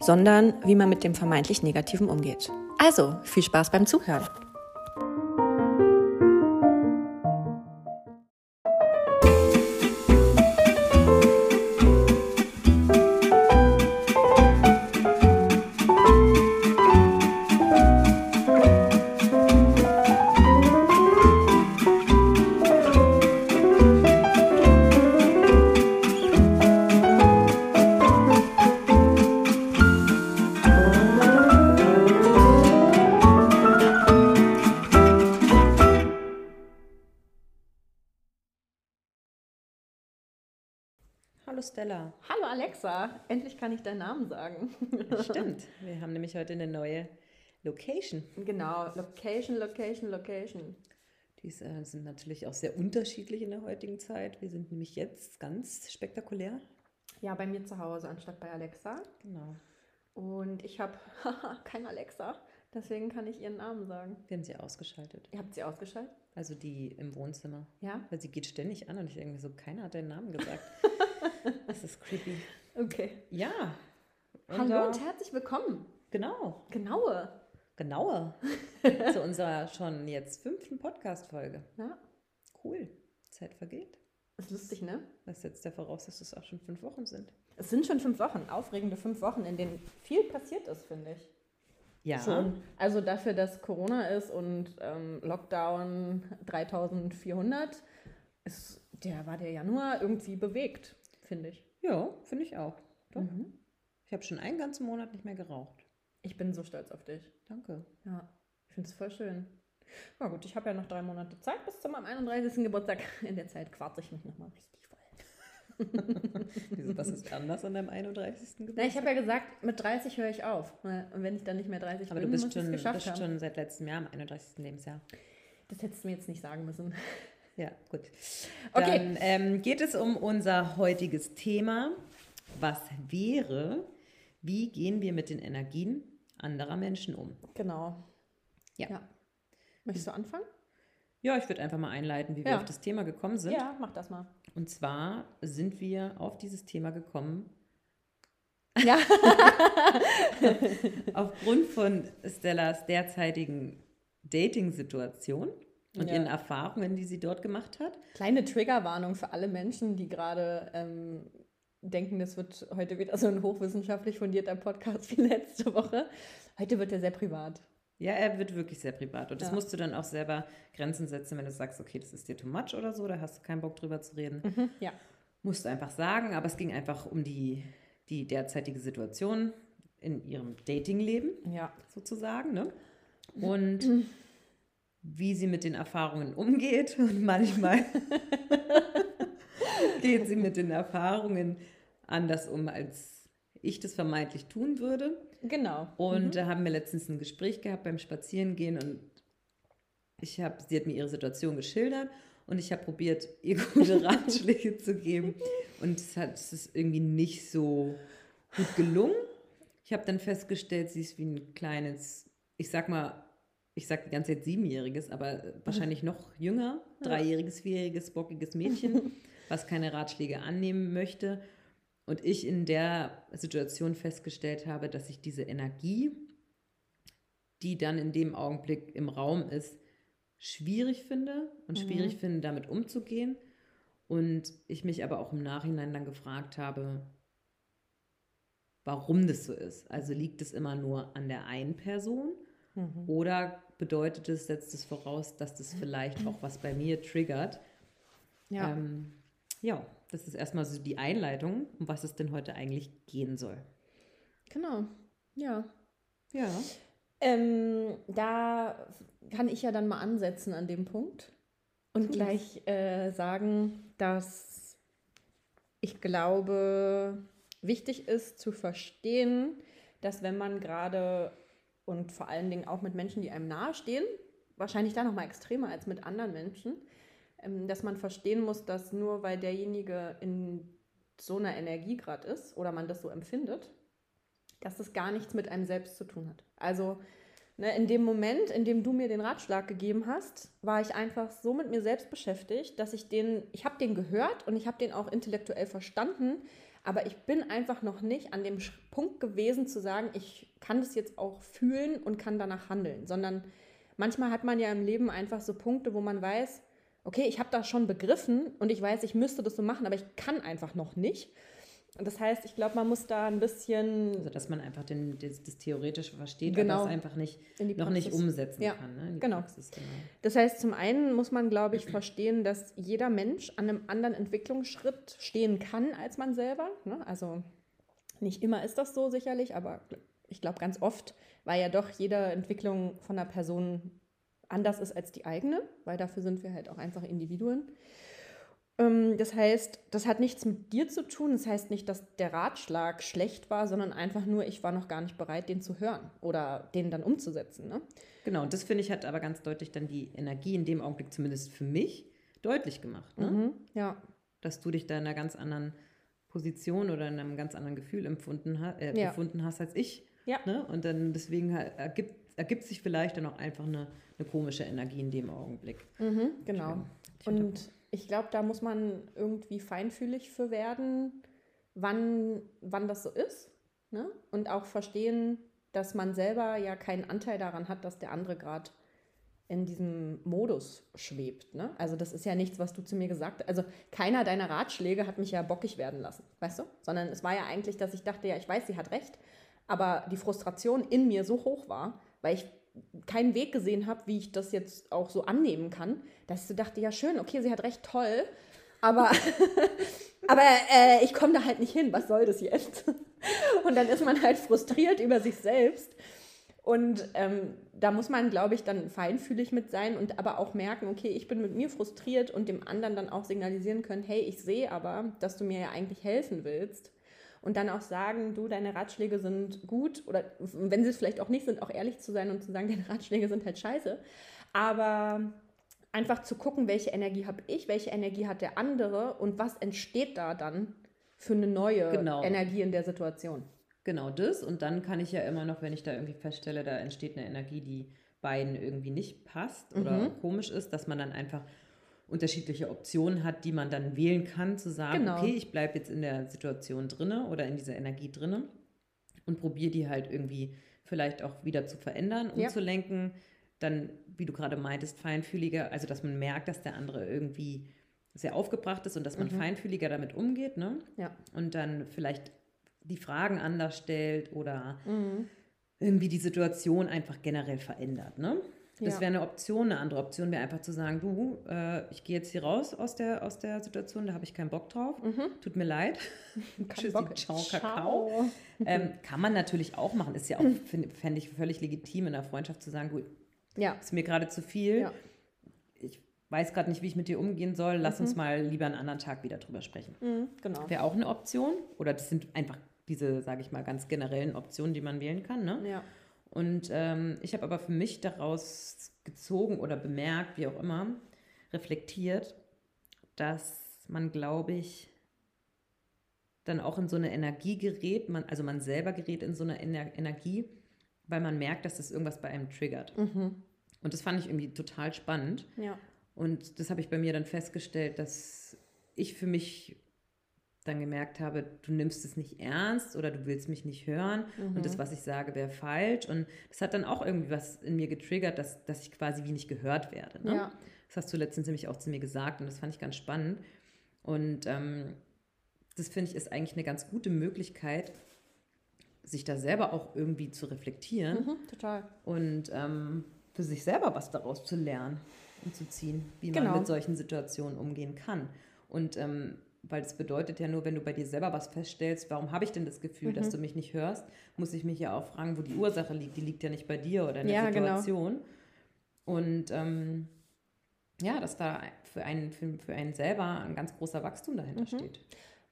sondern wie man mit dem vermeintlich Negativen umgeht. Also, viel Spaß beim Zuhören. Hallo Stella. Hallo Alexa, endlich kann ich deinen Namen sagen. Stimmt, wir haben nämlich heute eine neue Location. Genau, Location, Location, Location. Die äh, sind natürlich auch sehr unterschiedlich in der heutigen Zeit. Wir sind nämlich jetzt ganz spektakulär. Ja, bei mir zu Hause anstatt bei Alexa. Genau. Und ich habe kein Alexa, deswegen kann ich ihren Namen sagen. Wir haben sie ausgeschaltet. Ihr habt sie ausgeschaltet? Also die im Wohnzimmer. Ja. Weil sie geht ständig an und ich denke so, keiner hat deinen Namen gesagt. das ist creepy. Okay. Ja. Hallo da- und herzlich willkommen. Genau. Genaue. Genauer. Zu unserer schon jetzt fünften Podcast-Folge. Ja, Cool. Zeit vergeht. ist lustig, ne? Was setzt ja voraus, dass es auch schon fünf Wochen sind? Es sind schon fünf Wochen, aufregende fünf Wochen, in denen viel passiert ist, finde ich. Ja. Schon. Also dafür, dass Corona ist und ähm, Lockdown 3400, ist, der war der Januar irgendwie bewegt, finde ich. Ja, finde ich auch. Doch. Mhm. Ich habe schon einen ganzen Monat nicht mehr geraucht. Ich bin so stolz auf dich. Danke. Ja, ich finde es voll schön. Na gut, ich habe ja noch drei Monate Zeit bis zu meinem 31. Geburtstag. In der Zeit quarze ich mich nochmal richtig voll. Wieso, was ist anders an deinem 31. Na, Geburtstag? ich habe ja gesagt, mit 30 höre ich auf. Und wenn ich dann nicht mehr 30 Aber bin, du bist muss ich schon, geschafft bist haben. schon seit letztem Jahr am 31. Lebensjahr. Das hättest du mir jetzt nicht sagen müssen. Ja, gut. Okay. Dann ähm, geht es um unser heutiges Thema. Was wäre, wie gehen wir mit den Energien anderer Menschen um? Genau. Ja. Möchtest du anfangen? Ja, ich würde einfach mal einleiten, wie wir Ja. auf das Thema gekommen sind. Ja, mach das mal. Und zwar sind wir auf dieses Thema gekommen Ja. aufgrund von Stellas derzeitigen Dating-Situation und Ja. ihren Erfahrungen, die sie dort gemacht hat. Kleine Triggerwarnung für alle Menschen, die gerade ähm, denken, das wird heute wieder so ein hochwissenschaftlich fundierter Podcast wie letzte Woche. Heute wird er sehr privat. Ja, er wird wirklich sehr privat. Und das Ja. musst du dann auch selber Grenzen setzen, wenn du sagst, okay, das ist dir too much oder so, da hast du keinen Bock drüber zu reden. Ja. Musst du einfach sagen. Aber es ging einfach um die, die derzeitige Situation in ihrem Datingleben Ja. sozusagen. Ne? Und wie sie mit den Erfahrungen umgeht. Und manchmal geht sie mit den Erfahrungen anders um, als ich das vermeintlich tun würde. Genau. Und da haben wir letztens ein Gespräch gehabt beim Spazierengehen und ich habe, sie hat mir ihre Situation geschildert und ich habe probiert, ihr gute Ratschläge zu geben. Und es, hat, es ist irgendwie nicht so gut gelungen. Ich habe dann festgestellt, sie ist wie ein kleines, ich sag mal, ich sag die ganze Zeit siebenjähriges, aber wahrscheinlich noch jünger, dreijähriges, vierjähriges, bockiges Mädchen, was keine Ratschläge annehmen möchte. Und ich in der Situation festgestellt habe, dass ich diese Energie, die dann in dem Augenblick im Raum ist, schwierig finde und schwierig finde, damit umzugehen. Und ich mich aber auch im Nachhinein dann gefragt habe, warum das so ist. Also liegt es immer nur an der einen Person oder bedeutet es, setzt es voraus, dass das vielleicht auch was bei mir triggert? Ja. Ähm, ja, das ist erstmal so die Einleitung, um was es denn heute eigentlich gehen soll. Genau. Ja. Ja. Ähm, da kann ich ja dann mal ansetzen an dem Punkt und gleich äh, sagen, dass ich glaube, wichtig ist zu verstehen, dass wenn man gerade und vor allen Dingen auch mit Menschen, die einem nahestehen, wahrscheinlich da noch mal extremer als mit anderen Menschen, ähm, dass man verstehen muss, dass nur weil derjenige in so einer Energie gerade ist oder man das so empfindet, dass das gar nichts mit einem selbst zu tun hat. Also ne, in dem Moment, in dem du mir den Ratschlag gegeben hast, war ich einfach so mit mir selbst beschäftigt, dass ich den, ich habe den gehört und ich habe den auch intellektuell verstanden, aber ich bin einfach noch nicht an dem Punkt gewesen zu sagen, ich kann das jetzt auch fühlen und kann danach handeln, sondern manchmal hat man ja im Leben einfach so Punkte, wo man weiß, okay, ich habe das schon begriffen und ich weiß, ich müsste das so machen, aber ich kann einfach noch nicht. Das heißt, ich glaube, man muss da ein bisschen. Also, dass man einfach den, das, das Theoretische versteht, genau. aber es einfach nicht, noch nicht umsetzen ja. kann. Ne? Genau. Praxis, genau. Das heißt, zum einen muss man, glaube ich, verstehen, dass jeder Mensch an einem anderen Entwicklungsschritt stehen kann als man selber. Ne? Also, nicht immer ist das so sicherlich, aber ich glaube, ganz oft war ja doch jede Entwicklung von einer Person anders ist als die eigene, weil dafür sind wir halt auch einfach Individuen. Ähm, das heißt, das hat nichts mit dir zu tun. Das heißt nicht, dass der Ratschlag schlecht war, sondern einfach nur, ich war noch gar nicht bereit, den zu hören oder den dann umzusetzen. Ne? Genau, und das finde ich hat aber ganz deutlich dann die Energie in dem Augenblick, zumindest für mich, deutlich gemacht. Ne? Mhm, ja. Dass du dich da in einer ganz anderen Position oder in einem ganz anderen Gefühl empfunden äh, ja. befunden hast als ich. Ja. Ne? Und dann deswegen ergibt, ergibt sich vielleicht dann auch einfach eine eine komische Energie in dem Augenblick. Mhm, genau. Und ich glaube, da muss man irgendwie feinfühlig für werden, wann, wann das so ist. Ne? Und auch verstehen, dass man selber ja keinen Anteil daran hat, dass der andere gerade in diesem Modus schwebt. Ne? Also das ist ja nichts, was du zu mir gesagt hast. Also keiner deiner Ratschläge hat mich ja bockig werden lassen, weißt du? Sondern es war ja eigentlich, dass ich dachte, ja, ich weiß, sie hat recht, aber die Frustration in mir so hoch war, weil ich keinen Weg gesehen habe, wie ich das jetzt auch so annehmen kann, dass ich so dachte, ja schön, okay, sie hat recht, toll, aber, aber äh, ich komme da halt nicht hin, was soll das jetzt? Und dann ist man halt frustriert über sich selbst. Und ähm, da muss man, glaube ich, dann feinfühlig mit sein und aber auch merken, okay, ich bin mit mir frustriert und dem anderen dann auch signalisieren können, hey, ich sehe aber, dass du mir ja eigentlich helfen willst und dann auch sagen, du, deine Ratschläge sind gut oder wenn sie es vielleicht auch nicht sind, auch ehrlich zu sein und zu sagen, deine Ratschläge sind halt scheiße. Aber einfach zu gucken, welche Energie habe ich, welche Energie hat der andere und was entsteht da dann für eine neue genau. Energie in der Situation. Genau das. Und dann kann ich ja immer noch, wenn ich da irgendwie feststelle, da entsteht eine Energie, die beiden irgendwie nicht passt oder mhm. komisch ist, dass man dann einfach unterschiedliche Optionen hat, die man dann wählen kann, zu sagen, genau. okay, ich bleibe jetzt in der Situation drinne oder in dieser Energie drinne und probiere die halt irgendwie vielleicht auch wieder zu verändern, umzulenken. Ja. Dann, wie du gerade meintest, feinfühliger, also dass man merkt, dass der andere irgendwie sehr aufgebracht ist und dass man mhm. feinfühliger damit umgeht, ne? Ja. Und dann vielleicht die Fragen anders stellt oder mhm. irgendwie die Situation einfach generell verändert, ne? Das ja. wäre eine Option. Eine andere Option wäre einfach zu sagen, du, äh, ich gehe jetzt hier raus aus der, aus der Situation, da habe ich keinen Bock drauf. Mhm. Tut mir leid. Tschüssi, Bock. ciao. Kakao. Ähm, kann man natürlich auch machen. Ist ja auch, fände ich völlig legitim in der Freundschaft zu sagen, du, ja. ist mir gerade zu viel. Ja. Ich weiß gerade nicht, wie ich mit dir umgehen soll. Lass mhm. uns mal lieber einen anderen Tag wieder drüber sprechen. Mhm, genau. Wäre auch eine Option. Oder das sind einfach diese, sage ich mal, ganz generellen Optionen, die man wählen kann. Ne? Ja. Und ähm, ich habe aber für mich daraus gezogen oder bemerkt, wie auch immer, reflektiert, dass man, glaube ich, dann auch in so eine Energie gerät, man, also man selber gerät in so eine Ener Energie, weil man merkt, dass das irgendwas bei einem triggert. Mhm. Und das fand ich irgendwie total spannend. Ja. Und das habe ich bei mir dann festgestellt, dass ich für mich dann gemerkt habe, du nimmst es nicht ernst oder du willst mich nicht hören mhm. und das, was ich sage, wäre falsch. Und das hat dann auch irgendwie was in mir getriggert, dass, dass ich quasi wie nicht gehört werde. Ne? Ja. Das hast du letztens nämlich auch zu mir gesagt und das fand ich ganz spannend. Und ähm, das finde ich ist eigentlich eine ganz gute Möglichkeit, sich da selber auch irgendwie zu reflektieren. Mhm, total. Und ähm, für sich selber was daraus zu lernen und zu ziehen, wie genau. man mit solchen Situationen umgehen kann. Und ähm, weil das bedeutet ja nur, wenn du bei dir selber was feststellst, warum habe ich denn das Gefühl, mhm. dass du mich nicht hörst, muss ich mich ja auch fragen, wo die Ursache liegt. Die liegt ja nicht bei dir oder in der ja, genau. Situation. Genau. Und ähm, ja, dass da für einen, für, für einen selber ein ganz großer Wachstum dahinter mhm. steht.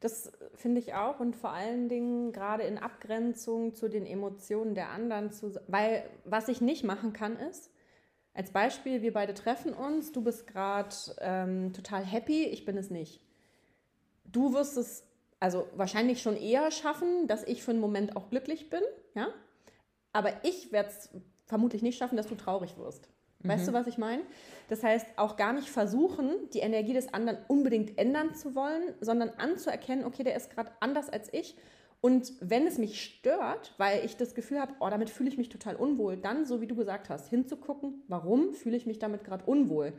Das finde ich auch und vor allen Dingen gerade in Abgrenzung zu den Emotionen der anderen, zu, weil was ich nicht machen kann ist, als Beispiel, wir beide treffen uns, du bist gerade ähm, total happy, ich bin es nicht. Du wirst es also wahrscheinlich schon eher schaffen, dass ich für einen Moment auch glücklich bin, ja, aber ich werde es vermutlich nicht schaffen, dass du traurig wirst. Weißt mhm. du, was ich meine? Das heißt, auch gar nicht versuchen, die Energie des anderen unbedingt ändern zu wollen, sondern anzuerkennen, okay, der ist gerade anders als ich. Und wenn es mich stört, weil ich das Gefühl habe, oh, damit fühle ich mich total unwohl, dann, so wie du gesagt hast, hinzugucken, warum fühle ich mich damit gerade unwohl?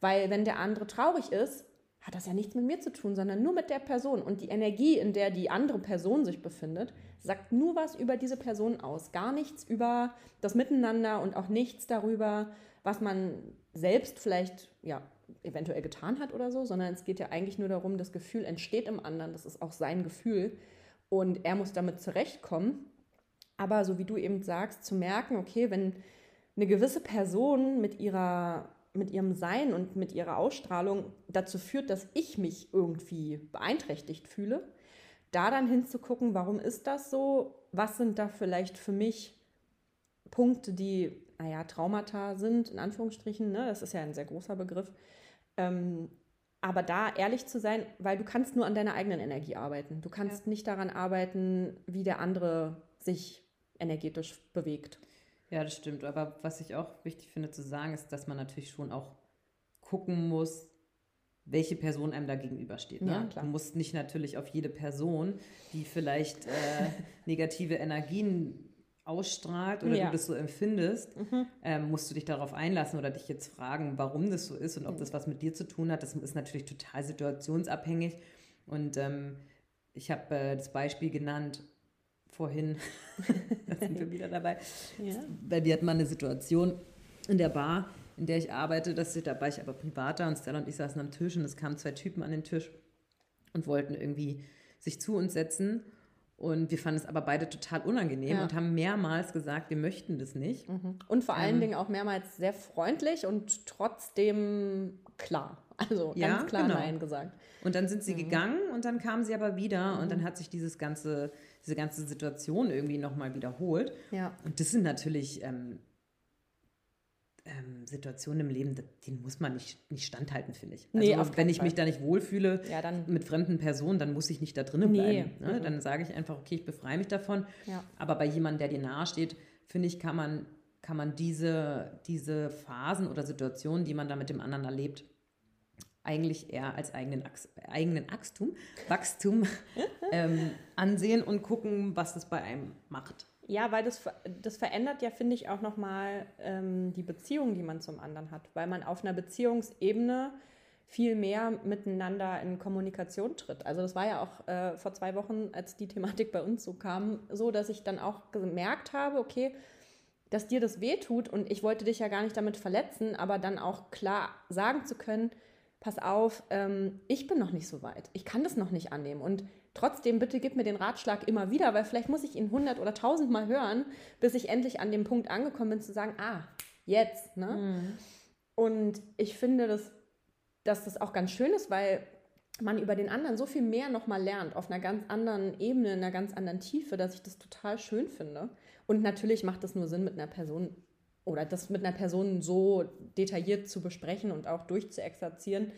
Weil wenn der andere traurig ist, hat das ja nichts mit mir zu tun, sondern nur mit der Person. Und die Energie, in der die andere Person sich befindet, sagt nur was über diese Person aus. Gar nichts über das Miteinander und auch nichts darüber, was man selbst vielleicht ja eventuell getan hat oder so, sondern es geht ja eigentlich nur darum, das Gefühl entsteht im anderen, das ist auch sein Gefühl und er muss damit zurechtkommen. Aber so wie du eben sagst, zu merken, okay, wenn eine gewisse Person mit ihrer mit ihrem Sein und mit ihrer Ausstrahlung dazu führt, dass ich mich irgendwie beeinträchtigt fühle, da dann hinzugucken, warum ist das so? Was sind da vielleicht für mich Punkte, die naja, Traumata sind, in Anführungsstrichen, ne? das ist ja ein sehr großer Begriff. Ähm, aber da ehrlich zu sein, weil du kannst nur an deiner eigenen Energie arbeiten. Du kannst ja. nicht daran arbeiten, wie der andere sich energetisch bewegt. Ja, das stimmt. Aber was ich auch wichtig finde zu sagen, ist, dass man natürlich schon auch gucken muss, welche Person einem da gegenübersteht. Ne? Ja, du musst nicht natürlich auf jede Person, die vielleicht äh, negative Energien ausstrahlt oder ja. du das so empfindest, mhm. ähm, musst du dich darauf einlassen oder dich jetzt fragen, warum das so ist und ob das was mit dir zu tun hat. Das ist natürlich total situationsabhängig. Und ähm, ich habe äh, das Beispiel genannt vorhin, da sind wir wieder dabei. Ja. Bei dir hat man eine Situation in der Bar, in der ich arbeite, das, da war ich aber privater und Stella und ich saßen am Tisch und es kamen zwei Typen an den Tisch und wollten irgendwie sich zu uns setzen. Und wir fanden es aber beide total unangenehm ja. und haben mehrmals gesagt, wir möchten das nicht. Mhm. Und vor allen ähm, Dingen auch mehrmals sehr freundlich und trotzdem klar. Also ganz ja, klar genau. Nein gesagt. Und dann sind sie mhm. gegangen und dann kamen sie aber wieder mhm. und dann mhm. hat sich dieses ganze, diese ganze Situation irgendwie nochmal wiederholt. Ja. Und das sind natürlich ähm, ähm, Situationen im Leben, denen muss man nicht, nicht standhalten, finde ich. Also nee, wenn ich Fall. mich da nicht wohlfühle ja, mit fremden Personen, dann muss ich nicht da drinnen bleiben. Nee. Ne? Mhm. Dann sage ich einfach, okay, ich befreie mich davon. Ja. Aber bei jemandem, der dir nahesteht, finde ich, kann man, kann man diese, diese Phasen oder Situationen, die man da mit dem anderen erlebt, eigentlich eher als eigenen, eigenen Wachstum, Wachstum ähm, ansehen und gucken, was das bei einem macht. Ja, weil das, das verändert ja, finde ich, auch nochmal ähm, die Beziehung, die man zum anderen hat. Weil man auf einer Beziehungsebene viel mehr miteinander in Kommunikation tritt. Also das war ja auch äh, vor zwei Wochen, als die Thematik bei uns so kam, so, dass ich dann auch gemerkt habe, okay, dass dir das wehtut und ich wollte dich ja gar nicht damit verletzen, aber dann auch klar sagen zu können, pass auf, ähm, ich bin noch nicht so weit, ich kann das noch nicht annehmen und Trotzdem, bitte gib mir den Ratschlag immer wieder, weil vielleicht muss ich ihn hundert oder tausend Mal hören, bis ich endlich an dem Punkt angekommen bin, zu sagen, ah, jetzt. Ne? Mhm. Und ich finde, dass, dass das auch ganz schön ist, weil man über den anderen so viel mehr nochmal lernt, auf einer ganz anderen Ebene, in einer ganz anderen Tiefe, dass ich das total schön finde. Und natürlich macht es nur Sinn, mit einer Person oder das mit einer Person so detailliert zu besprechen und auch durchzuexerzieren,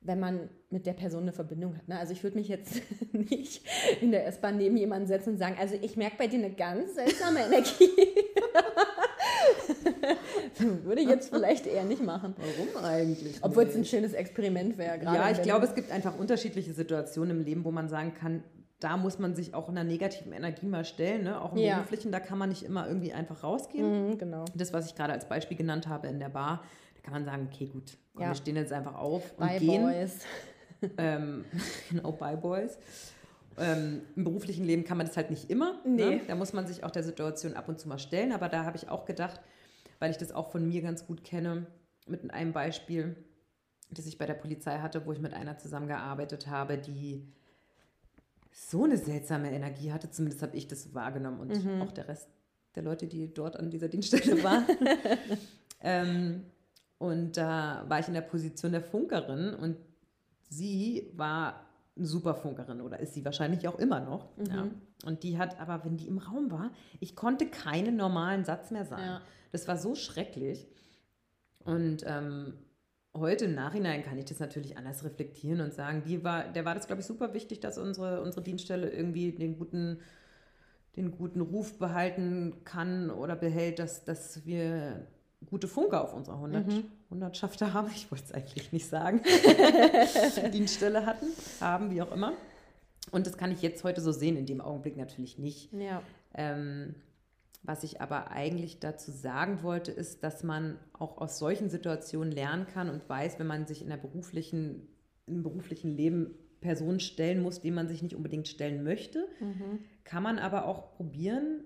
wenn man mit der Person eine Verbindung hat. Ne? Also ich würde mich jetzt nicht in der S-Bahn neben jemanden setzen und sagen, also ich merke bei dir eine ganz seltsame Energie. würde ich jetzt vielleicht eher nicht machen. Warum eigentlich? Obwohl es ein schönes Experiment wäre. Ja, ich glaube, es gibt einfach unterschiedliche Situationen im Leben, wo man sagen kann, da muss man sich auch in einer negativen Energie mal stellen. Ne? Auch im ja. Beruflichen, da kann man nicht immer irgendwie einfach rausgehen. Mhm, genau. Das, was ich gerade als Beispiel genannt habe in der Bar, kann man sagen, okay, gut, komm, ja. wir stehen jetzt einfach auf und bye gehen. Boys. ähm, genau, bye Boys. Ähm, Im beruflichen Leben kann man das halt nicht immer. Ne? Nee. Ne? Da muss man sich auch der Situation ab und zu mal stellen. Aber da habe ich auch gedacht, weil ich das auch von mir ganz gut kenne, mit einem Beispiel, das ich bei der Polizei hatte, wo ich mit einer zusammengearbeitet habe, die so eine seltsame Energie hatte. Zumindest habe ich das wahrgenommen und mhm. auch der Rest der Leute, die dort an dieser Dienststelle waren. ähm, und da war ich in der Position der Funkerin und sie war eine super Funkerin oder ist sie wahrscheinlich auch immer noch. Mhm. Ja. Und die hat aber, wenn die im Raum war, ich konnte keinen normalen Satz mehr sagen. Ja. Das war so schrecklich. Und ähm, heute im Nachhinein kann ich das natürlich anders reflektieren und sagen, die war, der war das, glaube ich, super wichtig, dass unsere, unsere Dienststelle irgendwie den guten, den guten Ruf behalten kann oder behält, dass, dass wir gute Funker auf unserer 100, mhm. Hundertschafter haben. Ich wollte es eigentlich nicht sagen. Dienststelle hatten, haben, wie auch immer. Und das kann ich jetzt heute so sehen, in dem Augenblick natürlich nicht. Ja. Ähm, was ich aber eigentlich dazu sagen wollte, ist, dass man auch aus solchen Situationen lernen kann und weiß, wenn man sich in der beruflichen, im beruflichen Leben Personen stellen muss, die man sich nicht unbedingt stellen möchte, mhm. kann man aber auch probieren,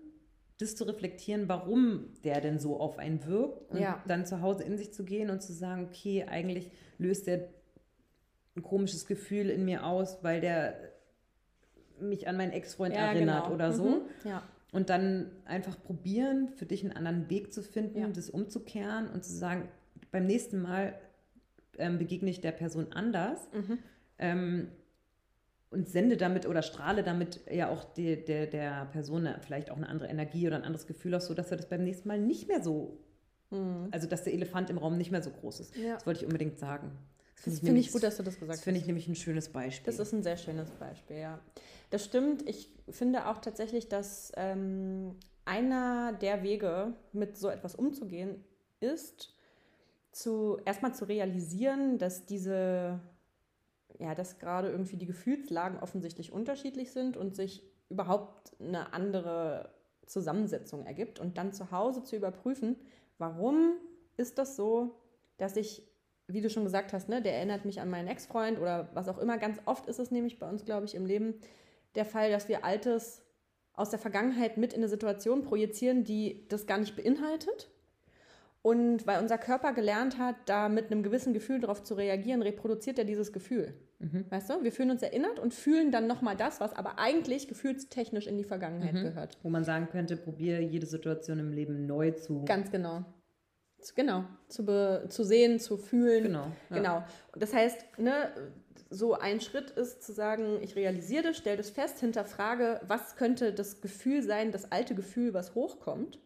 das zu reflektieren, warum der denn so auf einen wirkt und ja. dann zu Hause in sich zu gehen und zu sagen, okay, eigentlich löst der ein komisches Gefühl in mir aus, weil der mich an meinen Ex-Freund ja, erinnert genau. oder so. Mhm. Ja. Und dann einfach probieren, für dich einen anderen Weg zu finden, ja. das umzukehren und zu sagen, beim nächsten Mal ähm, begegne ich der Person anders. Mhm. Ähm, und sende damit oder strahle damit ja auch die, der, der Person vielleicht auch eine andere Energie oder ein anderes Gefühl aus, sodass er das beim nächsten Mal nicht mehr so, mhm. also dass der Elefant im Raum nicht mehr so groß ist. Ja. Das wollte ich unbedingt sagen. Das finde ich, find ich, gut, dass du das gesagt hast. Das finde ich nämlich ein schönes Beispiel. Das ist ein sehr schönes Beispiel, ja. Das stimmt. Ich finde auch tatsächlich, dass ähm, einer der Wege, mit so etwas umzugehen, ist, zu, erstmal zu realisieren, dass diese ja, dass gerade irgendwie die Gefühlslagen offensichtlich unterschiedlich sind und sich überhaupt eine andere Zusammensetzung ergibt und dann zu Hause zu überprüfen, warum ist das so, dass ich, wie du schon gesagt hast, ne, der erinnert mich an meinen Ex-Freund oder was auch immer. Ganz oft ist es nämlich bei uns, glaube ich, im Leben der Fall, dass wir Altes aus der Vergangenheit mit in eine Situation projizieren, die das gar nicht beinhaltet und weil unser Körper gelernt hat, da mit einem gewissen Gefühl darauf zu reagieren, reproduziert er dieses Gefühl. Mhm. Weißt du? Wir fühlen uns erinnert und fühlen dann nochmal das, was aber eigentlich gefühlstechnisch in die Vergangenheit mhm. gehört. Wo man sagen könnte, probiere jede Situation im Leben neu zu. Ganz genau. Genau. Zu, be, zu sehen, zu fühlen. Genau. Ja. Genau. Das heißt, ne, so ein Schritt ist zu sagen, ich realisiere das, stelle das fest, hinterfrage, was könnte das Gefühl sein, das alte Gefühl, was hochkommt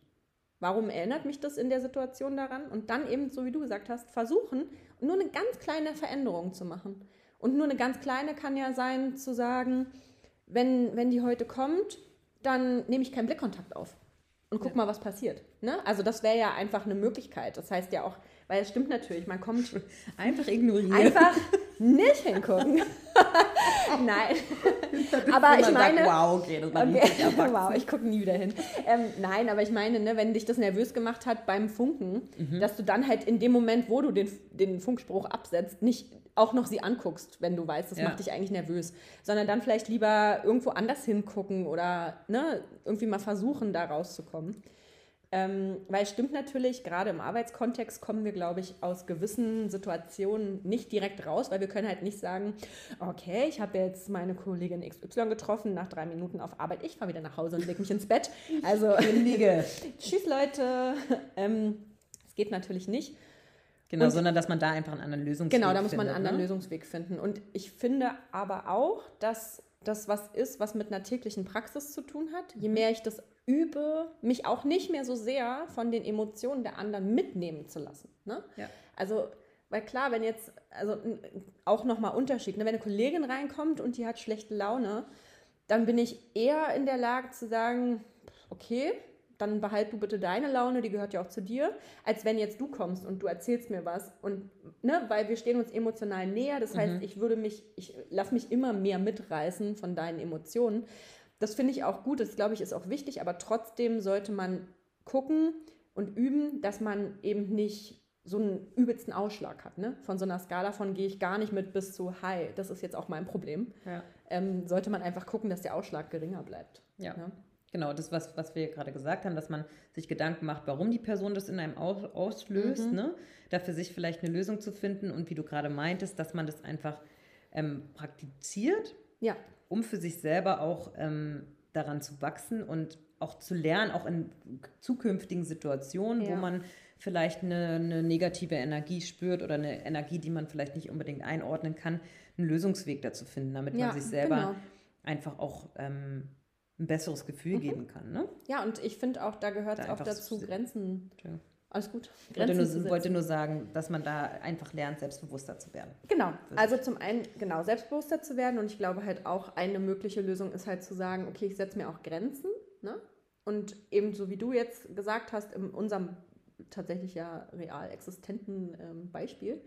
Warum erinnert mich das in der Situation daran? Und dann eben, so wie du gesagt hast, versuchen, nur eine ganz kleine Veränderung zu machen. Und nur eine ganz kleine kann ja sein, zu sagen, wenn, wenn die heute kommt, dann nehme ich keinen Blickkontakt auf und guck ja. mal, was passiert. Ne? Also das wäre ja einfach eine Möglichkeit. Das heißt ja auch, weil es stimmt natürlich, man kommt einfach ignorieren. Einfach nicht hingucken. Nein. aber ich meine. Sagt, wow, okay, das war okay. Wow, ich gucke nie wieder hin. Ähm, nein, aber ich meine, ne, wenn dich das nervös gemacht hat beim Funken, mhm. dass du dann halt in dem Moment, wo du den, den Funkspruch absetzt, nicht auch noch sie anguckst, wenn du weißt, das ja. macht dich eigentlich nervös, sondern dann vielleicht lieber irgendwo anders hingucken oder ne, irgendwie mal versuchen, da rauszukommen. Ähm, weil es stimmt natürlich, gerade im Arbeitskontext kommen wir, glaube ich, aus gewissen Situationen nicht direkt raus, weil wir können halt nicht sagen, okay, ich habe jetzt meine Kollegin XY getroffen, nach drei Minuten auf Arbeit, ich fahre wieder nach Hause und leg mich ins Bett. Also, liege. tschüss Leute. Ähm, es geht natürlich nicht. Genau, und, sondern dass man da einfach einen anderen Lösungsweg findet. Genau, da muss man einen anderen ne? Lösungsweg finden. Und ich finde aber auch, dass das was ist, was mit einer täglichen Praxis zu tun hat. Je mhm. mehr ich das übe, mich auch nicht mehr so sehr von den Emotionen der anderen mitnehmen zu lassen. Ne? Ja. Also, weil klar, wenn jetzt, also auch nochmal Unterschied, ne? wenn eine Kollegin reinkommt und die hat schlechte Laune, dann bin ich eher in der Lage zu sagen, okay, dann behalt du bitte deine Laune, die gehört ja auch zu dir, als wenn jetzt du kommst und du erzählst mir was. Und ne, weil wir stehen uns emotional näher, das heißt, mhm. ich würde mich, ich lasse mich immer mehr mitreißen von deinen Emotionen. Das finde ich auch gut, das glaube ich ist auch wichtig, aber trotzdem sollte man gucken und üben, dass man eben nicht so einen übelsten Ausschlag hat. Ne? Von so einer Skala von gehe ich gar nicht mit bis zu Hi, das ist jetzt auch mein Problem. Ja. Ähm, sollte man einfach gucken, dass der Ausschlag geringer bleibt. Ja. Ne? Genau, das, was, was wir gerade gesagt haben, dass man sich Gedanken macht, warum die Person das in einem auslöst, mhm. ne? dafür sich vielleicht eine Lösung zu finden und wie du gerade meintest, dass man das einfach ähm, praktiziert. Ja um für sich selber auch ähm, daran zu wachsen und auch zu lernen, auch in zukünftigen Situationen, ja. wo man vielleicht eine, eine, negative Energie spürt oder eine Energie, die man vielleicht nicht unbedingt einordnen kann, einen Lösungsweg dazu finden, damit Ja, man sich selber genau. einfach auch ähm, ein besseres Gefühl geben kann. Ne? Ja, und ich finde auch, da gehört es Da auch dazu, zu- Grenzen. Entschuldigung. Alles gut. Ich wollte Grenzen zu nur, wollte nur sagen, dass man da einfach lernt, selbstbewusster zu werden. Genau, also zum einen, genau, selbstbewusster zu werden und ich glaube halt auch, eine mögliche Lösung ist halt zu sagen, okay, ich setze mir auch Grenzen, ne? Und ebenso wie du jetzt gesagt hast, in unserem tatsächlich ja real existenten ähm, Beispiel,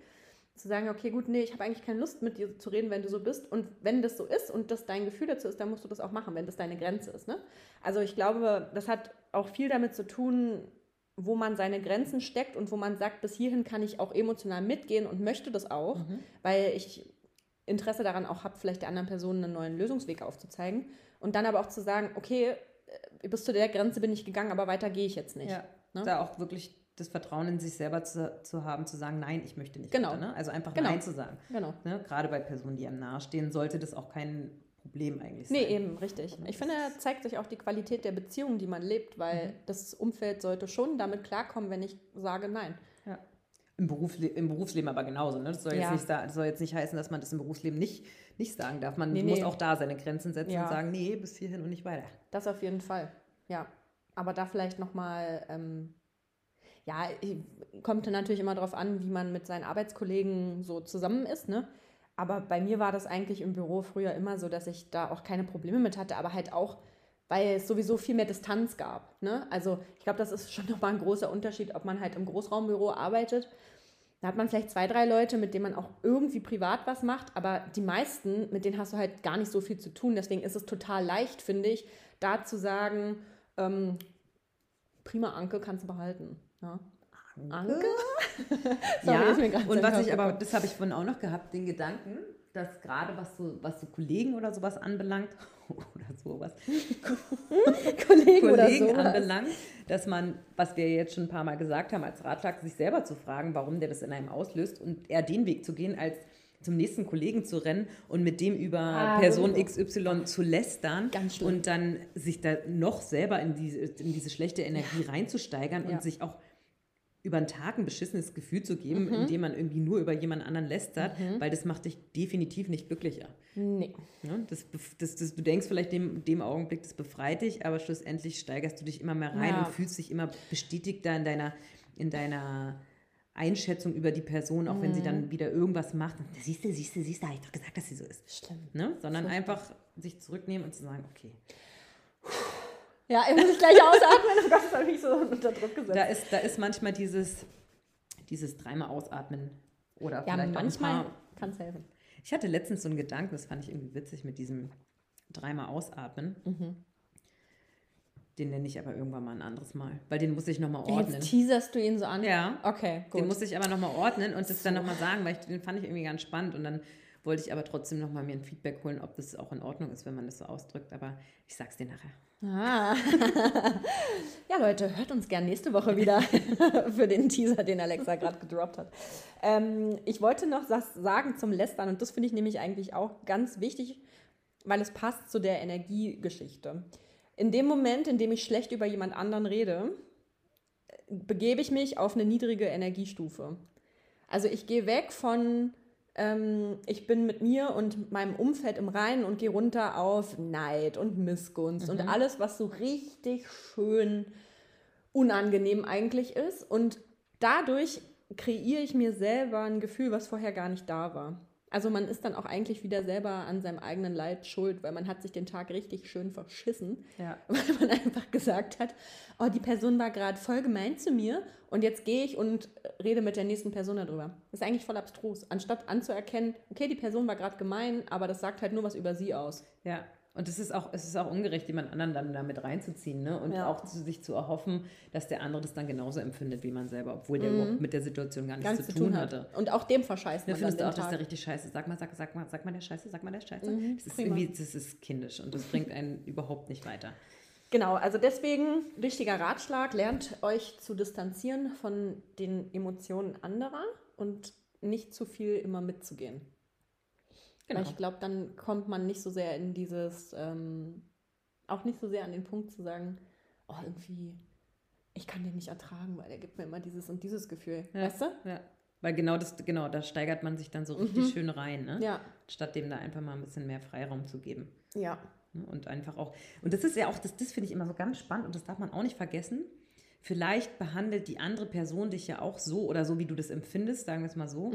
zu sagen, okay, gut, nee, ich habe eigentlich keine Lust mit dir zu reden, wenn du so bist. Und wenn das so ist und das dein Gefühl dazu ist, dann musst du das auch machen, wenn das deine Grenze ist. Ne? Also ich glaube, das hat auch viel damit zu tun, wo man seine Grenzen steckt und wo man sagt, bis hierhin kann ich auch emotional mitgehen und möchte das auch, weil ich Interesse daran auch habe, vielleicht der anderen Person einen neuen Lösungsweg aufzuzeigen. Und dann aber auch zu sagen, okay, äh, bis zu der Grenze bin ich gegangen, aber weiter gehe ich jetzt nicht. Ja, Ne? da auch wirklich das Vertrauen in sich selber zu, zu haben, zu sagen, nein, ich möchte nicht. Genau. Weiter, ne? Also einfach Genau. Nein zu sagen. Genau. Ne? Gerade bei Personen, die einem nahestehen, sollte das auch kein Problem eigentlich Nee, sein. eben, richtig. Ich finde, da zeigt sich auch die Qualität der Beziehung, die man lebt, weil das Umfeld sollte schon damit klarkommen, wenn ich sage Nein. Ja. Im, Berufsle Im Berufsleben aber genauso. Ne? Das, soll jetzt Ja. nicht, sa- das soll jetzt nicht heißen, dass man das im Berufsleben nicht, nicht sagen darf. Man Nee, muss nee. auch da seine Grenzen setzen Ja. und sagen, nee, bis hierhin und nicht weiter. Das auf jeden Fall, ja. Aber da vielleicht nochmal, ähm, ja, kommt dann natürlich immer darauf an, wie man mit seinen Arbeitskollegen so zusammen ist, ne? Aber bei mir war das eigentlich im Büro früher immer so, dass ich da auch keine Probleme mit hatte, aber halt auch, weil es sowieso viel mehr Distanz gab. Ne? Also ich glaube, das ist schon nochmal ein großer Unterschied, ob man halt im Großraumbüro arbeitet. Da hat man vielleicht zwei, drei Leute, mit denen man auch irgendwie privat was macht, aber die meisten, mit denen hast du halt gar nicht so viel zu tun. Deswegen ist es total leicht, finde ich, da zu sagen, ähm, prima Anke kannst du behalten. Ja. Anke? Sorry, ja, und was ich aber, das habe ich vorhin auch noch gehabt, den Gedanken, dass gerade was so, was so Kollegen oder sowas anbelangt, oder sowas, Kollegen, oder Kollegen sowas. anbelangt, dass man, was wir jetzt schon ein paar Mal gesagt haben, als Ratschlag, sich selber zu fragen, warum der das in einem auslöst und eher den Weg zu gehen, als zum nächsten Kollegen zu rennen und mit dem über Ah, Person. XY zu lästern und dann sich da noch selber in diese, in diese schlechte Energie reinzusteigern Ja. und sich auch über einen Tag ein beschissenes Gefühl zu Mhm. geben, indem man irgendwie nur über jemand anderen lästert, weil das macht dich definitiv nicht glücklicher. Nee. Ne? Das, das, das, du denkst vielleicht dem, dem Augenblick, das befreit dich, aber schlussendlich steigerst du dich immer mehr rein Ja. und fühlst dich immer bestätigter in deiner, in deiner Einschätzung über die Person, auch wenn sie Mhm. dann wieder irgendwas macht. Siehst du, siehst du, siehst du, habe ich doch gesagt, dass sie so ist. Schlimm. Ne? Sondern einfach sich zurücknehmen und zu sagen, okay, Ja, ich muss gleich ausatmen. Oh Gott, das habe ich so unter Druck gesetzt. da ist, da ist manchmal dieses, dieses dreimal ausatmen oder ja, vielleicht manchmal paar kann es helfen. Ich hatte letztens so einen Gedanken, das fand ich irgendwie witzig mit diesem dreimal ausatmen. Mhm. Den nenne ich aber irgendwann mal ein anderes Mal, weil den muss ich nochmal ordnen. Jetzt teaserst du ihn so an. Ja. Okay, gut. Den muss ich aber nochmal ordnen und das dann nochmal sagen, weil ich, den fand ich irgendwie ganz spannend und dann wollte ich aber trotzdem nochmal mir ein Feedback holen, ob das auch in Ordnung ist, wenn man das so ausdrückt, aber ich sag's dir nachher. Ah. ja, Leute, hört uns gern nächste Woche wieder für den Teaser, den Alexa gerade gedroppt hat. Ähm, ich wollte noch was sagen zum Lästern und das finde ich nämlich eigentlich auch ganz wichtig, weil es passt zu der Energiegeschichte. In dem Moment, in dem ich schlecht über jemand anderen rede, begebe ich mich auf eine niedrige Energiestufe. Also ich gehe weg von, ähm, ich bin mit mir und meinem Umfeld im Reinen und gehe runter auf Neid und Missgunst und alles, was so richtig schön unangenehm eigentlich ist. Und dadurch kreiere ich mir selber ein Gefühl, was vorher gar nicht da war. Also man ist dann auch eigentlich wieder selber an seinem eigenen Leid schuld, weil man hat sich den Tag richtig schön verschissen, Ja. weil man einfach gesagt hat, oh, die Person war gerade voll gemein zu mir und jetzt gehe ich und rede mit der nächsten Person darüber. Das ist eigentlich voll abstrus, anstatt anzuerkennen, okay, die Person war gerade gemein, aber das sagt halt nur was über sie aus. Ja. Und es ist auch, es ist auch ungerecht, jemand anderen dann damit reinzuziehen, ne? Und Ja. auch zu, sich zu erhoffen, dass der andere das dann genauso empfindet wie man selber, obwohl der überhaupt mit der Situation gar nichts Ganz zu tun hatte. Und auch dem verscheißt Ja, man dann findest du auch, dass Tag. der richtig scheiße? Sag mal, sag, sag mal, sag mal der Scheiße, sag mal der Scheiße. Mhm, das ist prima. irgendwie, das ist kindisch und das bringt einen überhaupt nicht weiter. Genau, also deswegen wichtiger Ratschlag, lernt euch zu distanzieren von den Emotionen anderer und nicht zu viel immer mitzugehen. Genau. Weil ich glaube, dann kommt man nicht so sehr in dieses, ähm, auch nicht so sehr an den Punkt zu sagen, oh, irgendwie, ich kann den nicht ertragen, weil er gibt mir immer dieses und dieses Gefühl. Ja. Weißt du? Ja. Weil genau das, genau, da steigert man sich dann so richtig Mhm. schön rein, ne? Ja. Statt dem da einfach mal ein bisschen mehr Freiraum zu geben. Ja. Ne? Und einfach auch, und das ist ja auch, das, das finde ich immer so ganz spannend und das darf man auch nicht vergessen. Vielleicht behandelt die andere Person dich ja auch so oder so, wie du das empfindest, sagen wir es mal so,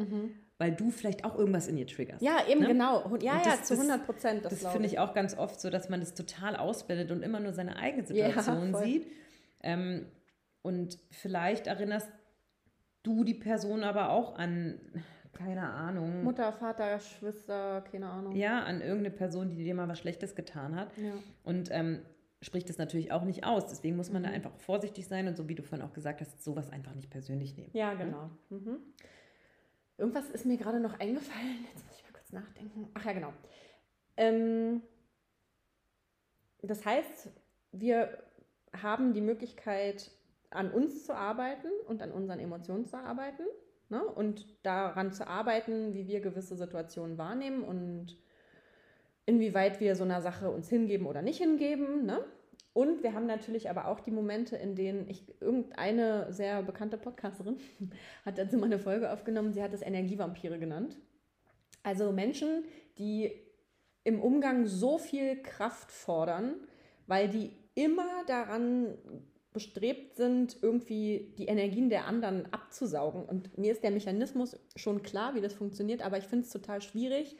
weil du vielleicht auch irgendwas in ihr triggerst. Ja, eben Ne? genau. Ja, Und ja, das- zu das- 100 Prozent. Das finde ich auch ganz oft so, dass man das total ausblendet und immer nur seine eigene Ja, Situation voll. sieht. Ähm, und vielleicht erinnerst du die Person aber auch an, keine Ahnung, Mutter, Vater, Schwester, keine Ahnung. ja, an irgendeine Person, die dir mal was Schlechtes getan hat. Ja. Und ähm, spricht das natürlich auch nicht aus. Deswegen muss man da Mhm. einfach vorsichtig sein und so wie du vorhin auch gesagt hast, sowas einfach nicht persönlich nehmen. Ja, genau. Mhm. Irgendwas ist mir gerade noch eingefallen. Jetzt muss ich mal kurz nachdenken. Ach ja, genau. Ähm, das heißt, wir haben die Möglichkeit, an uns zu arbeiten und an unseren Emotionen zu arbeiten ne? und daran zu arbeiten, wie wir gewisse Situationen wahrnehmen und inwieweit wir so einer Sache uns hingeben oder nicht hingeben. Ne? Und wir haben natürlich aber auch die Momente, in denen ich irgendeine sehr bekannte Podcasterin hat dazu mal eine Folge aufgenommen, sie hat es Energievampire genannt. Also Menschen, die im Umgang so viel Kraft fordern, weil die immer daran bestrebt sind, irgendwie die Energien der anderen abzusaugen. Und mir ist der Mechanismus schon klar, wie das funktioniert, aber ich finde es total schwierig,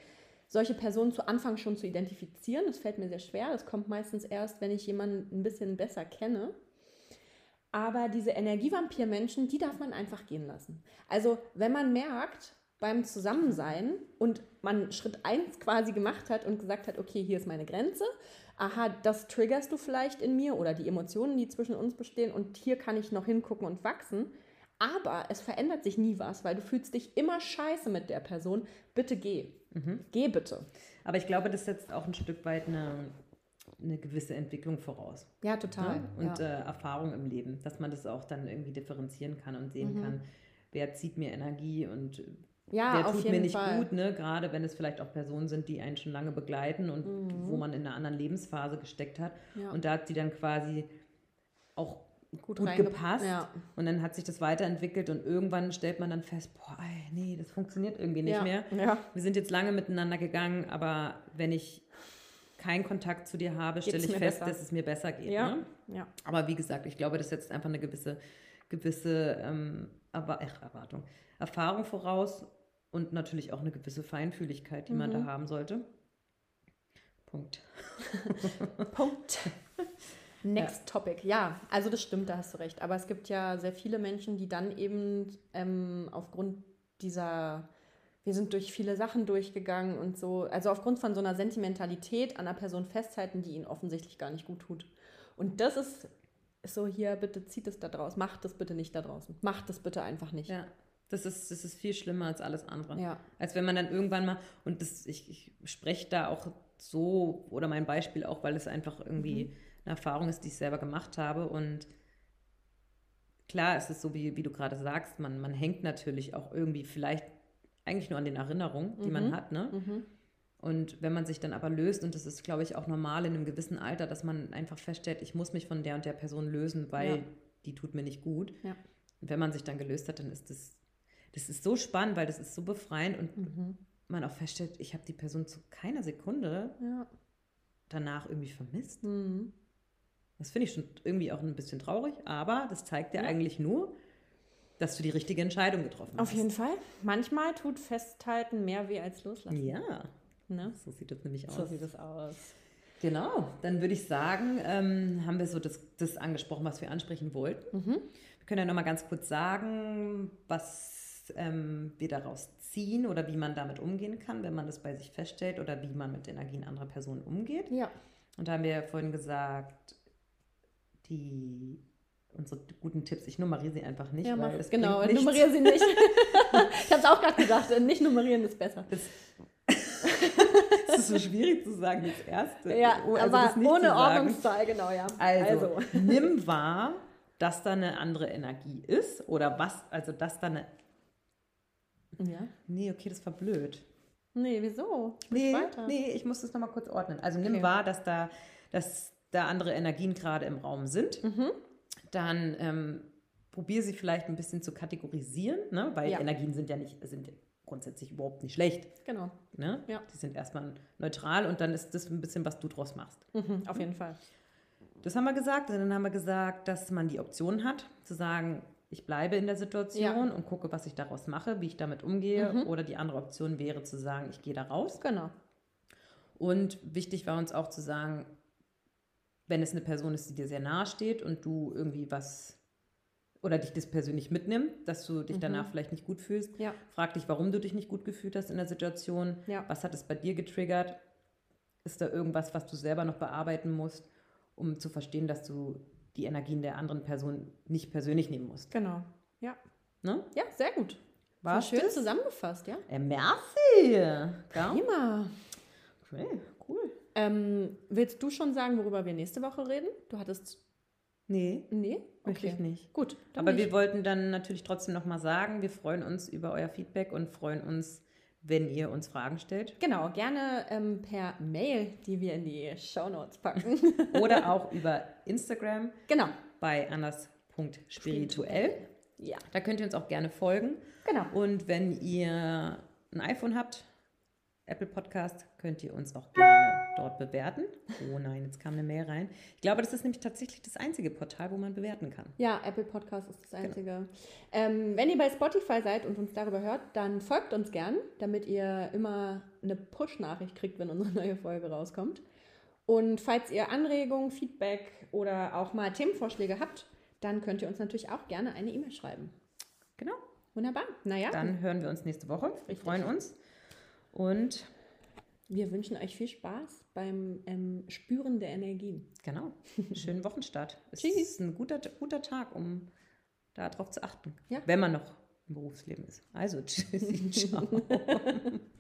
solche Personen zu Anfang schon zu identifizieren. Das fällt mir sehr schwer. Das kommt meistens erst, wenn ich jemanden ein bisschen besser kenne. Aber diese Energievampir-Menschen, die darf man einfach gehen lassen. Also, wenn man merkt beim Zusammensein und man Schritt 1 quasi gemacht hat und gesagt hat, okay, hier ist meine Grenze, aha, das triggerst du vielleicht in mir oder die Emotionen, die zwischen uns bestehen und hier kann ich noch hingucken und wachsen. Aber es verändert sich nie was, weil du fühlst dich immer scheiße mit der Person. Bitte geh. Geh bitte. Aber ich glaube, das setzt auch ein Stück weit eine, eine gewisse Entwicklung voraus. Ja, total. Ne? Und ja. äh, Erfahrung im Leben, dass man das auch dann irgendwie differenzieren kann und sehen Mhm. kann, wer zieht mir Energie und ja, wer auf tut mir nicht Fall. gut, ne? gerade wenn es vielleicht auch Personen sind, die einen schon lange begleiten und Mhm. wo man in einer anderen Lebensphase gesteckt hat. Ja. Und da hat sie dann quasi auch gut, gut gepasst. Ja. Und dann hat sich das weiterentwickelt und irgendwann stellt man dann fest, boah, ey, nee, das funktioniert irgendwie nicht ja. mehr. Ja. Wir sind jetzt lange miteinander gegangen, aber wenn ich keinen Kontakt zu dir habe, stelle ich fest, besser. dass es mir besser geht. Ja. Ne? ja. Aber wie gesagt, ich glaube, das setzt einfach eine gewisse, gewisse ähm, Erwa- ach, Erwartung, Erfahrung voraus und natürlich auch eine gewisse Feinfühligkeit, die man Mhm. da haben sollte. Punkt. Punkt. Next Topic. Ja, also das stimmt, da hast du recht. Aber es gibt ja sehr viele Menschen, die dann eben ähm, aufgrund dieser, wir sind durch viele Sachen durchgegangen und so, also aufgrund von so einer Sentimentalität an einer Person festhalten, die ihnen offensichtlich gar nicht gut tut. Und das ist so hier, bitte zieht es da draus, macht das bitte nicht da draußen. Macht das bitte einfach nicht. Ja, das ist, das ist viel schlimmer als alles andere. Ja. Als wenn man dann irgendwann mal, und das, ich, ich spreche da auch so, oder mein Beispiel auch, weil es einfach irgendwie Mhm. Eine Erfahrung ist, die ich selber gemacht habe. Und klar ist es so, wie, wie du gerade sagst, man, man hängt natürlich auch irgendwie vielleicht eigentlich nur an den Erinnerungen, die Mhm. man hat, ne? Mhm. Und wenn man sich dann aber löst, und das ist, glaube ich, auch normal in einem gewissen Alter, dass man einfach feststellt, ich muss mich von der und der Person lösen, weil Ja. die tut mir nicht gut. Ja. Und wenn man sich dann gelöst hat, dann ist das, das ist so spannend, weil das ist so befreiend und Mhm. man auch feststellt, ich habe die Person zu keiner Sekunde Ja. danach irgendwie vermisst. Mhm. Das finde ich schon irgendwie auch ein bisschen traurig, aber das zeigt ja, Ja. eigentlich nur, dass du die richtige Entscheidung getroffen Auf hast. jeden Fall. Manchmal tut Festhalten mehr weh als Loslassen. Ja, Ne? so sieht das nämlich aus. So sieht es aus. Genau, dann würde ich sagen, ähm, haben wir so das, das angesprochen, was wir ansprechen wollten. Mhm. Wir können ja nochmal ganz kurz sagen, was ähm, wir daraus ziehen oder wie man damit umgehen kann, wenn man das bei sich feststellt oder wie man mit Energien anderer Personen umgeht. Ja. Und da haben wir ja vorhin gesagt, die unsere guten Tipps, ich nummeriere sie einfach nicht, ja, weil es. Genau, nichts. nummeriere sie nicht. ich habe es auch gerade gedacht, nicht nummerieren ist besser. Es ist so schwierig zu sagen, das erste. Ja, Oh, also aber das ohne. Ordnungszahl, genau, ja. Also, nimm wahr, dass da eine andere Energie ist oder was, also dass da eine. Ja. Nee, okay, das war blöd. Nee, wieso? Sprich Nee, nee, ich muss das nochmal kurz ordnen. Also nimm Okay. wahr, dass da, dass da andere Energien gerade im Raum sind. Mhm. Dann ähm, probiere sie vielleicht ein bisschen zu kategorisieren, ne? weil Ja. Energien sind ja nicht, sind grundsätzlich überhaupt nicht schlecht. Genau. Ne? Ja. Die sind erstmal neutral und dann ist das ein bisschen, was du draus machst. Mhm, auf jeden Fall. Das haben wir gesagt. Und dann haben wir gesagt, dass man die Option hat, zu sagen, ich bleibe in der Situation Ja. und gucke, was ich daraus mache, wie ich damit umgehe. Mhm. Oder die andere Option wäre zu sagen, ich gehe da raus. Genau. Und wichtig war uns auch zu sagen, wenn es eine Person ist, die dir sehr nahe steht und du irgendwie was oder dich das persönlich mitnimmt, dass du dich Mhm. danach vielleicht nicht gut fühlst, Ja. frag dich, warum du dich nicht gut gefühlt hast in der Situation. Ja. Was hat es bei dir getriggert? Ist da irgendwas, was du selber noch bearbeiten musst, um zu verstehen, dass du die Energien der anderen Person nicht persönlich nehmen musst? Genau. Ja. Ne? Ja, sehr gut. War War schön zusammengefasst, ja? Äh, merci! Prima. Okay. Ähm, willst du schon sagen, worüber wir nächste Woche reden? Du hattest. Nee, Nee? möchte ich nicht. Gut. Aber nicht. wir wollten dann natürlich trotzdem nochmal sagen, wir freuen uns über euer Feedback und freuen uns, wenn ihr uns Fragen stellt. Genau, gerne ähm, per Mail, die wir in die Shownotes packen. Oder auch über Instagram genau. bei anders.spirituell. Ja. Da könnt ihr uns auch gerne folgen. Genau. Und wenn ihr ein iPhone habt, Apple Podcast, könnt ihr uns auch gerne dort bewerten. Oh nein, jetzt kam eine Mail rein. Ich glaube, das ist nämlich tatsächlich das einzige Portal, wo man bewerten kann. Ja, Apple Podcast ist das Genau. einzige. Ähm, wenn ihr bei Spotify seid und uns darüber hört, dann folgt uns gern, damit ihr immer eine Push-Nachricht kriegt, wenn unsere neue Folge rauskommt. Und falls ihr Anregungen, Feedback oder auch mal Themenvorschläge habt, dann könnt ihr uns natürlich auch gerne eine E-Mail schreiben. Genau. Wunderbar. Naja, Dann hören wir uns nächste Woche. Wir freuen uns. Und wir wünschen euch viel Spaß beim ähm, Spüren der Energien. genau, schönen Wochenstart. Es Tschüss. ist ein guter, guter Tag, um darauf zu achten. Ja. Wenn man noch im Berufsleben ist. Also, tschüssi, ciao.